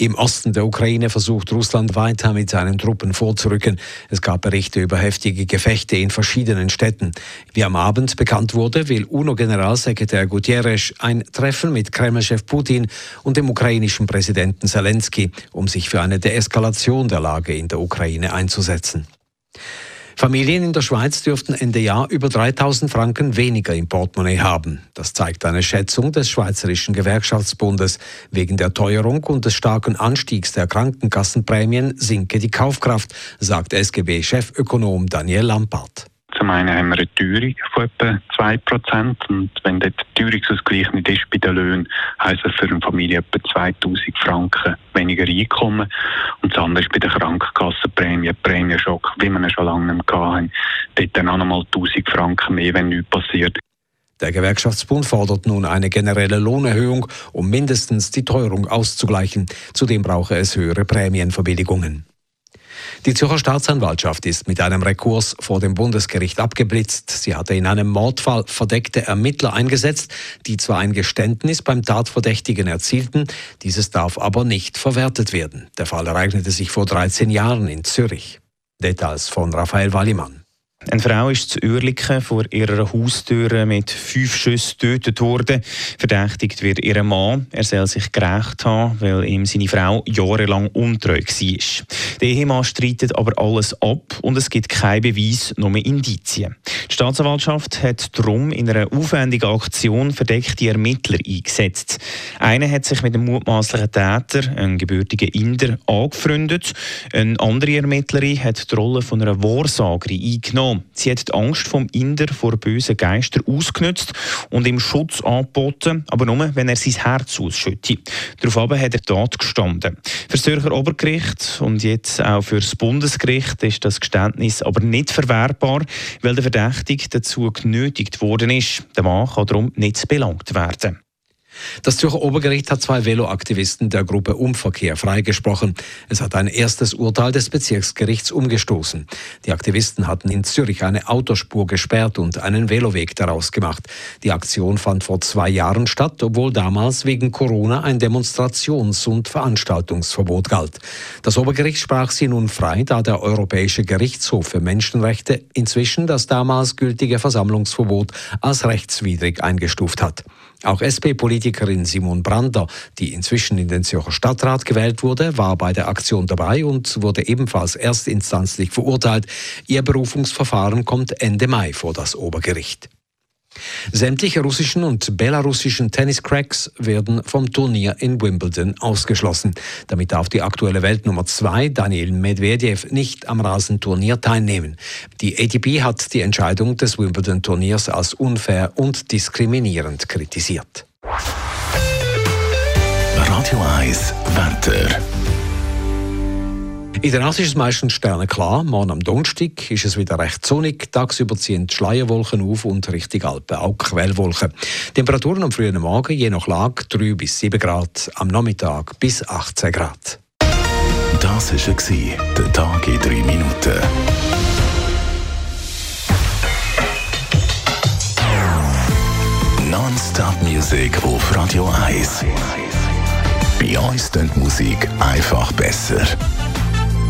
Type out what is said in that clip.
Im Osten der Ukraine versucht Russland weiter mit seinen Truppen vorzurücken. Es gab Berichte über heftige Gefechte in verschiedenen Städten. Wie am Abend bekannt wurde, will UNO-Generalsekretär Gutierrez ein Treffen mit Kremlchef Putin und dem ukrainischen Präsidenten Zelensky, um sich für eine Deeskalation der Lage in der Ukraine einzusetzen. Familien in der Schweiz dürften Ende Jahr über 3000 Franken weniger im Portemonnaie haben. Das zeigt eine Schätzung des Schweizerischen Gewerkschaftsbundes. Wegen der Teuerung und des starken Anstiegs der Krankenkassenprämien sinke die Kaufkraft, sagt SGB-Chefökonom Daniel Lampard. Zum einen haben wir eine Teuerung von etwa 2%. Und wenn der Teuerungsausgleich nicht ist bei den Löhnen, heisst das für eine Familie etwa 2000 Franken weniger Einkommen. Und das andere ist bei der Krankenkassenprämie, Prämienschock, wie wir ihn schon lange nicht hatten. Dort dann auch nochmal 1000 Franken mehr, wenn nichts passiert. Der Gewerkschaftsbund fordert nun eine generelle Lohnerhöhung, um mindestens die Teuerung auszugleichen. Zudem brauche es höhere Prämienverbilligungen. Die Zürcher Staatsanwaltschaft ist mit einem Rekurs vor dem Bundesgericht abgeblitzt. Sie hatte in einem Mordfall verdeckte Ermittler eingesetzt, die zwar ein Geständnis beim Tatverdächtigen erzielten, dieses darf aber nicht verwertet werden. Der Fall ereignete sich vor 13 Jahren in Zürich. Details von Raphael Wallimann. Eine Frau ist zu Uerlikon vor ihrer Haustür mit fünf Schüssen getötet worden. Verdächtigt wird ihr Mann. Er soll sich gerecht haben, weil ihm seine Frau jahrelang untreu war. Der Ehemann streitet aber alles ab und es gibt keinen Beweis, nur Indizien. Die Staatsanwaltschaft hat darum in einer aufwendigen Aktion verdeckte Ermittler eingesetzt. Einer hat sich mit dem mutmaßlichen Täter, einem gebürtigen Inder, angefreundet. Eine andere Ermittlerin hat die Rolle von einer Wahrsagerin eingenommen. Sie hat die Angst vom Inder vor bösen Geistern ausgenutzt und ihm Schutz angeboten, aber nur, wenn er sein Herz ausschütte. Daraufhin hat er dort gestanden. Für das Obergericht und jetzt auch für das Bundesgericht ist das Geständnis aber nicht verwertbar, weil der Verdächtige dazu genötigt worden ist. Der Mann kann darum nicht belangt werden. Das Zürcher Obergericht hat zwei Veloaktivisten der Gruppe Umverkehr freigesprochen. Es hat ein erstes Urteil des Bezirksgerichts umgestoßen. Die Aktivisten hatten in Zürich eine Autospur gesperrt und einen Veloweg daraus gemacht. Die Aktion fand vor zwei Jahren statt, obwohl damals wegen Corona ein Demonstrations- und Veranstaltungsverbot galt. Das Obergericht sprach sie nun frei, da der Europäische Gerichtshof für Menschenrechte inzwischen das damals gültige Versammlungsverbot als rechtswidrig eingestuft hat. Auch SP-Politikerin Simon Brander, die inzwischen in den Zürcher Stadtrat gewählt wurde, war bei der Aktion dabei und wurde ebenfalls erstinstanzlich verurteilt. Ihr Berufungsverfahren kommt Ende Mai vor das Obergericht. Sämtliche russischen und belarussischen Tenniscracks werden vom Turnier in Wimbledon ausgeschlossen. Damit darf die aktuelle Weltnummer 2 Daniel Medvedev nicht am Rasenturnier teilnehmen. Die ATP hat die Entscheidung des Wimbledon-Turniers als unfair und diskriminierend kritisiert. Radio 1 Wetter. In der Nacht ist es meistens sternenklar. Morgen am Donnerstag ist es wieder recht sonnig. Tagsüber ziehen die Schleierwolken auf und Richtung Alpen auch Quellwolken. Temperaturen am frühen Morgen je nach Lage 3 bis 7 Grad, am Nachmittag bis 18 Grad. Das war der Tag in 3 Minuten. Non-Stop Music auf Radio 1. Bei uns die Musik einfach besser.